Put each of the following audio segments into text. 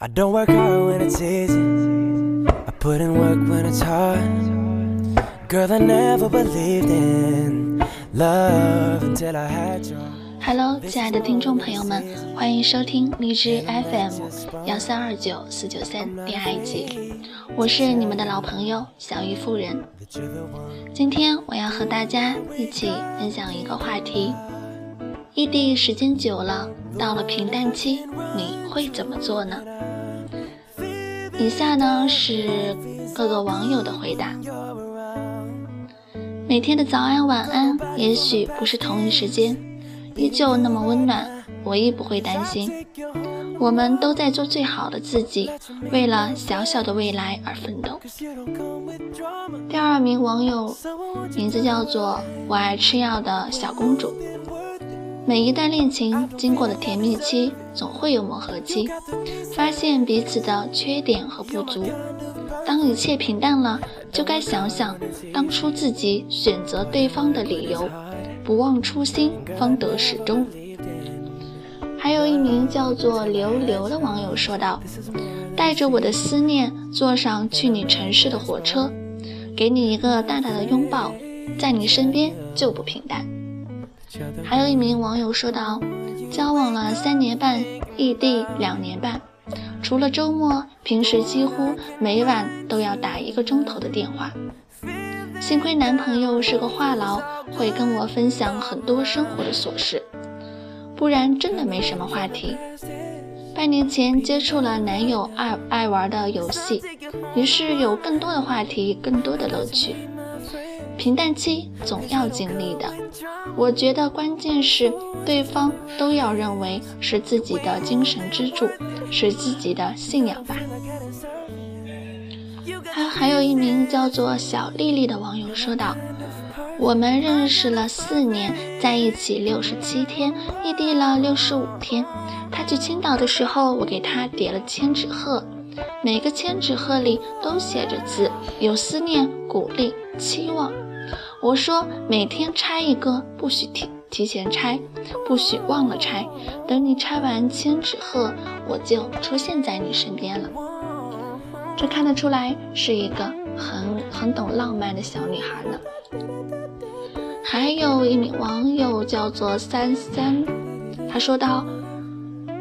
I don't work hard when it's easy. I put in work when it's hard. Girl, I never believed in love until I had you. Hello，亲爱的听众朋友们，欢迎收听荔枝 FM 幺三二九四九三恋爱季，我是你们的老朋友小鱼夫人。今天我要和大家一起分享一个话题：异地时间久了，到了平淡期，你会怎么做呢？以下呢是各个网友的回答。每天的早安晚安，也许不是同一时间，依旧那么温暖，我亦不会担心。我们都在做最好的自己，为了小小的未来而奋斗。第二名网友名字叫做我爱吃药的小公主。每一段恋情经过的甜蜜期，总会有磨合期，发现彼此的缺点和不足。当一切平淡了，就该想想当初自己选择对方的理由。不忘初心，方得始终。还有一名叫做刘刘的网友说道：“带着我的思念，坐上去你城市的火车，给你一个大大的拥抱，在你身边就不平淡。”还有一名网友说道：“交往了三年半，异地两年半，除了周末，平时几乎每晚都要打一个钟头的电话。幸亏男朋友是个话痨，会跟我分享很多生活的琐事，不然真的没什么话题。半年前接触了男友爱爱玩的游戏，于是有更多的话题，更多的乐趣。”平淡期总要经历的，我觉得关键是对方都要认为是自己的精神支柱，是自己的信仰吧。还还有一名叫做小丽丽的网友说道：“我们认识了四年，在一起六十七天，异地了六十五天。他去青岛的时候，我给他叠了千纸鹤，每个千纸鹤里都写着字，有思念、鼓励、期望。”我说每天拆一个，不许提提前拆，不许忘了拆。等你拆完千纸鹤，我就出现在你身边了。这看得出来是一个很很懂浪漫的小女孩呢。还有一名网友叫做三三，他说道：“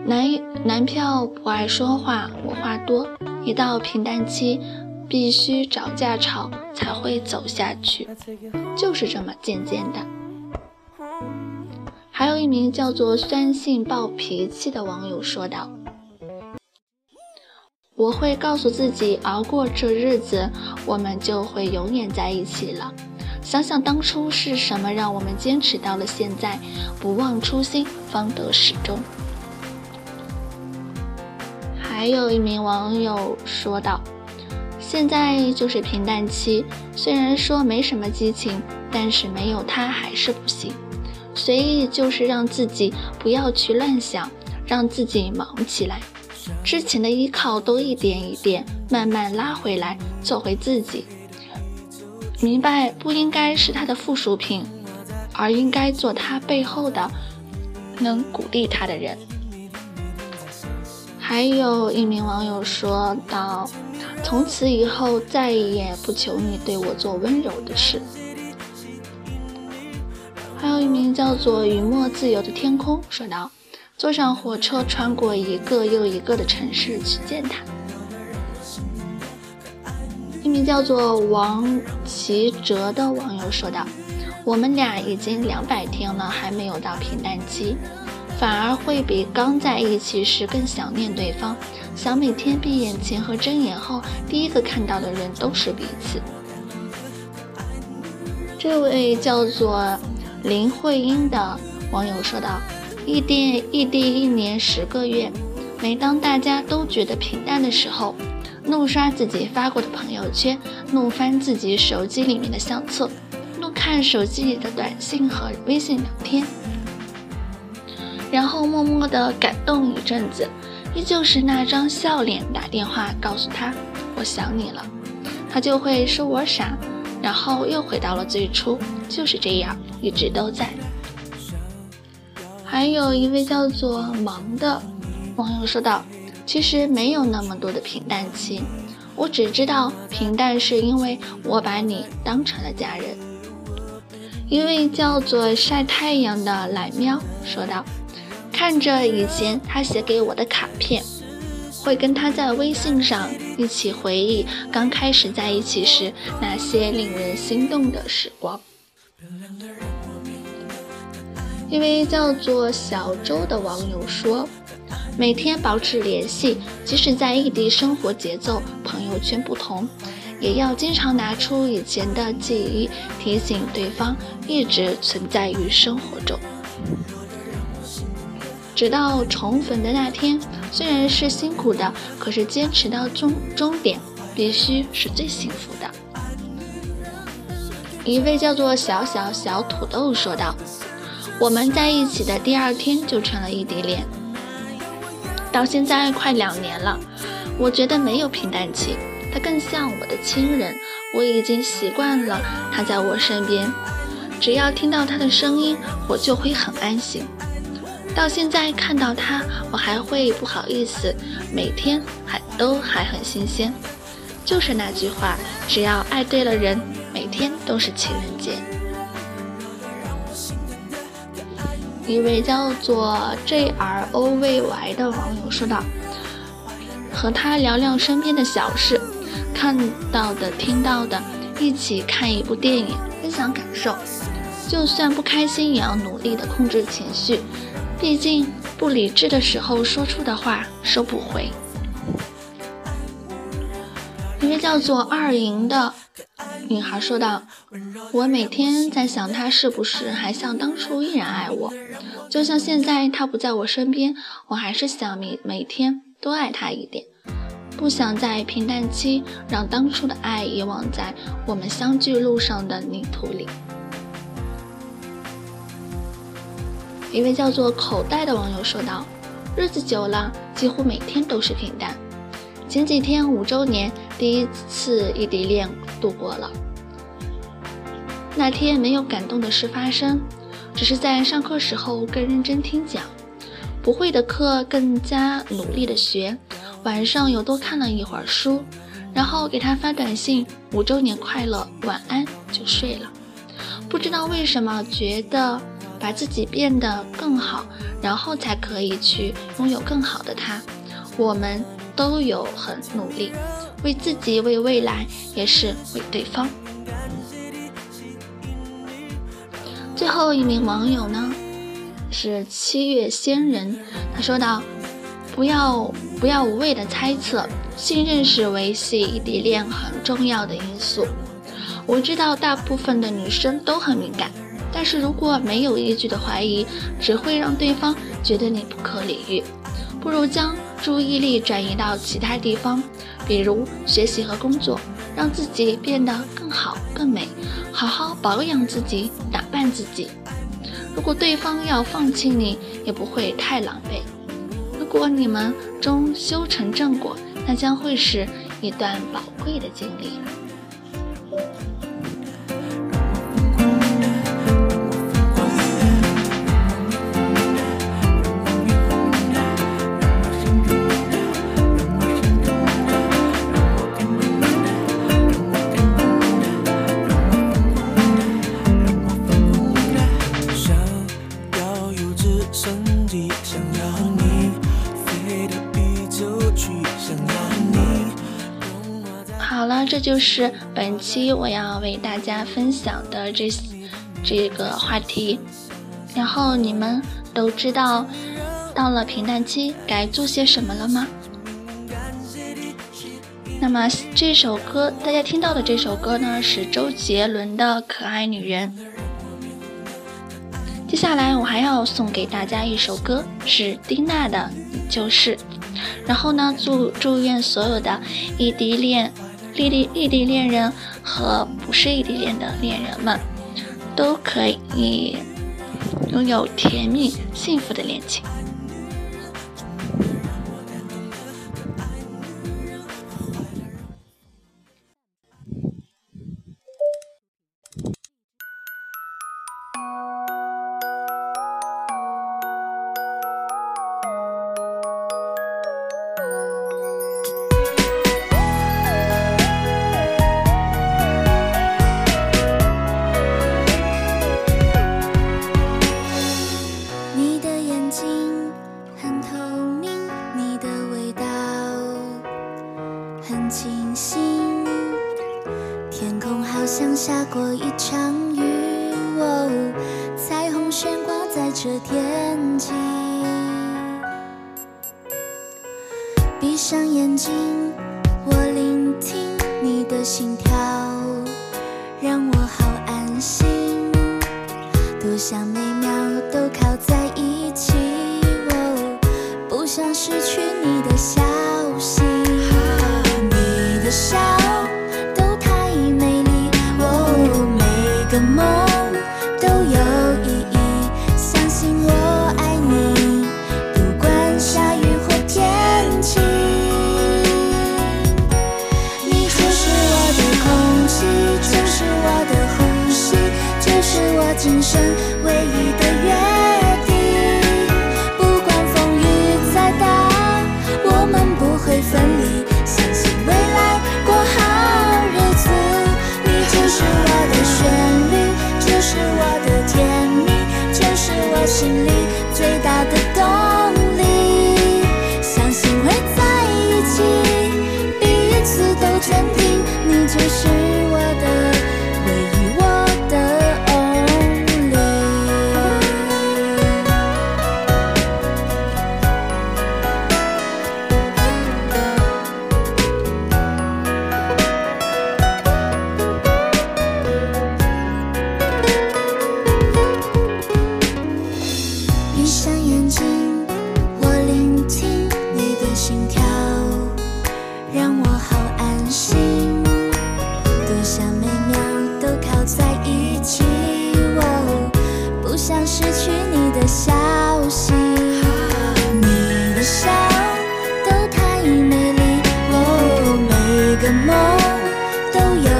男男票不爱说话，我话多，一到平淡期。”必须找架吵才会走下去，就是这么渐渐的。还有一名叫做酸性暴脾气的网友说道：“我会告诉自己，熬过这日子，我们就会永远在一起了。想想当初是什么让我们坚持到了现在，不忘初心，方得始终。”还有一名网友说道。现在就是平淡期，虽然说没什么激情，但是没有他还是不行。随意就是让自己不要去乱想，让自己忙起来。之前的依靠都一点一点慢慢拉回来，做回自己。明白不应该是他的附属品，而应该做他背后的能鼓励他的人。还有一名网友说到。从此以后，再也不求你对我做温柔的事。还有一名叫做雨墨自由的天空说道：“坐上火车，穿过一个又一个的城市去见他。”一名叫做王奇哲的网友说道：“我们俩已经两百天了，还没有到平淡期。”反而会比刚在一起时更想念对方，想每天闭眼前和睁眼后第一个看到的人都是彼此。这位叫做林慧英的网友说道：“异地异地一年十个月，每当大家都觉得平淡的时候，怒刷自己发过的朋友圈，怒翻自己手机里面的相册，怒看手机里的短信和微信聊天。”然后默默的感动一阵子，依旧是那张笑脸，打电话告诉他我想你了，他就会说我傻，然后又回到了最初，就是这样，一直都在。还有一位叫做忙的网友说道：“其实没有那么多的平淡期，我只知道平淡是因为我把你当成了家人。一位叫做晒太阳的懒喵说道：“看着以前他写给我的卡片，会跟他在微信上一起回忆刚开始在一起时那些令人心动的时光。”一位叫做小周的网友说：“每天保持联系，即使在异地生活节奏、朋友圈不同。”也要经常拿出以前的记忆，提醒对方一直存在于生活中，直到重逢的那天。虽然是辛苦的，可是坚持到终终点，必须是最幸福的。一位叫做小小小土豆说道：“我们在一起的第二天就成了异地恋，到现在快两年了，我觉得没有平淡期。”他更像我的亲人，我已经习惯了他在我身边，只要听到他的声音，我就会很安心。到现在看到他，我还会不好意思，每天还都还很新鲜。就是那句话，只要爱对了人，每天都是情人节。一位叫做 J R O V Y 的网友说道：“和他聊聊身边的小事。”看到的、听到的，一起看一部电影，分享感受。就算不开心，也要努力的控制情绪。毕竟不理智的时候说出的话收不回。一位叫做二莹的女孩说道：“我每天在想，他是不是还像当初依然爱我？就像现在他不在我身边，我还是想每每天多爱他一点。”不想在平淡期让当初的爱遗忘在我们相聚路上的泥土里。一位叫做口袋的网友说道：“日子久了，几乎每天都是平淡。前几天五周年，第一次异地恋度过了。那天没有感动的事发生，只是在上课时候更认真听讲，不会的课更加努力的学。”晚上又多看了一会儿书，然后给他发短信：“五周年快乐，晚安。”就睡了。不知道为什么，觉得把自己变得更好，然后才可以去拥有更好的他。我们都有很努力，为自己，为未来，也是为对方。最后一名网友呢，是七月仙人，他说道。不要不要无谓的猜测，信任是维系异地恋很重要的因素。我知道大部分的女生都很敏感，但是如果没有依据的怀疑，只会让对方觉得你不可理喻。不如将注意力转移到其他地方，比如学习和工作，让自己变得更好更美，好好保养自己，打扮自己。如果对方要放弃你，也不会太狼狈。如果你们终修成正果，那将会是一段宝贵的经历。这就是本期我要为大家分享的这这个话题。然后你们都知道到了平淡期该做些什么了吗？那么这首歌大家听到的这首歌呢是周杰伦的《可爱女人》。接下来我还要送给大家一首歌，是丁娜的《就是》。然后呢，祝祝愿所有的异地恋。异地异地恋人和不是异地恋的恋人们，都可以拥有甜蜜幸福的恋情。心跳让我好安心多想你心里。什么都有。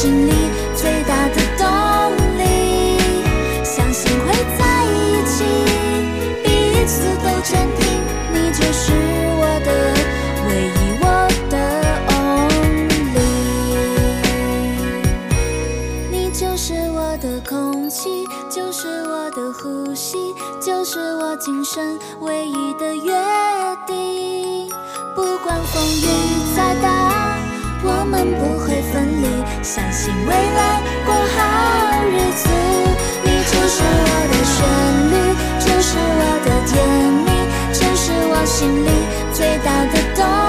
心里最大的动力相信会在一起彼此都坚定你就是我的唯一我的 only 你就是我的空气就是我的呼吸就是我今生唯一的约定不管风雨再大我们不会分离相信未来过好日子。你就是我的旋律就是我的甜蜜就是我心里最大的动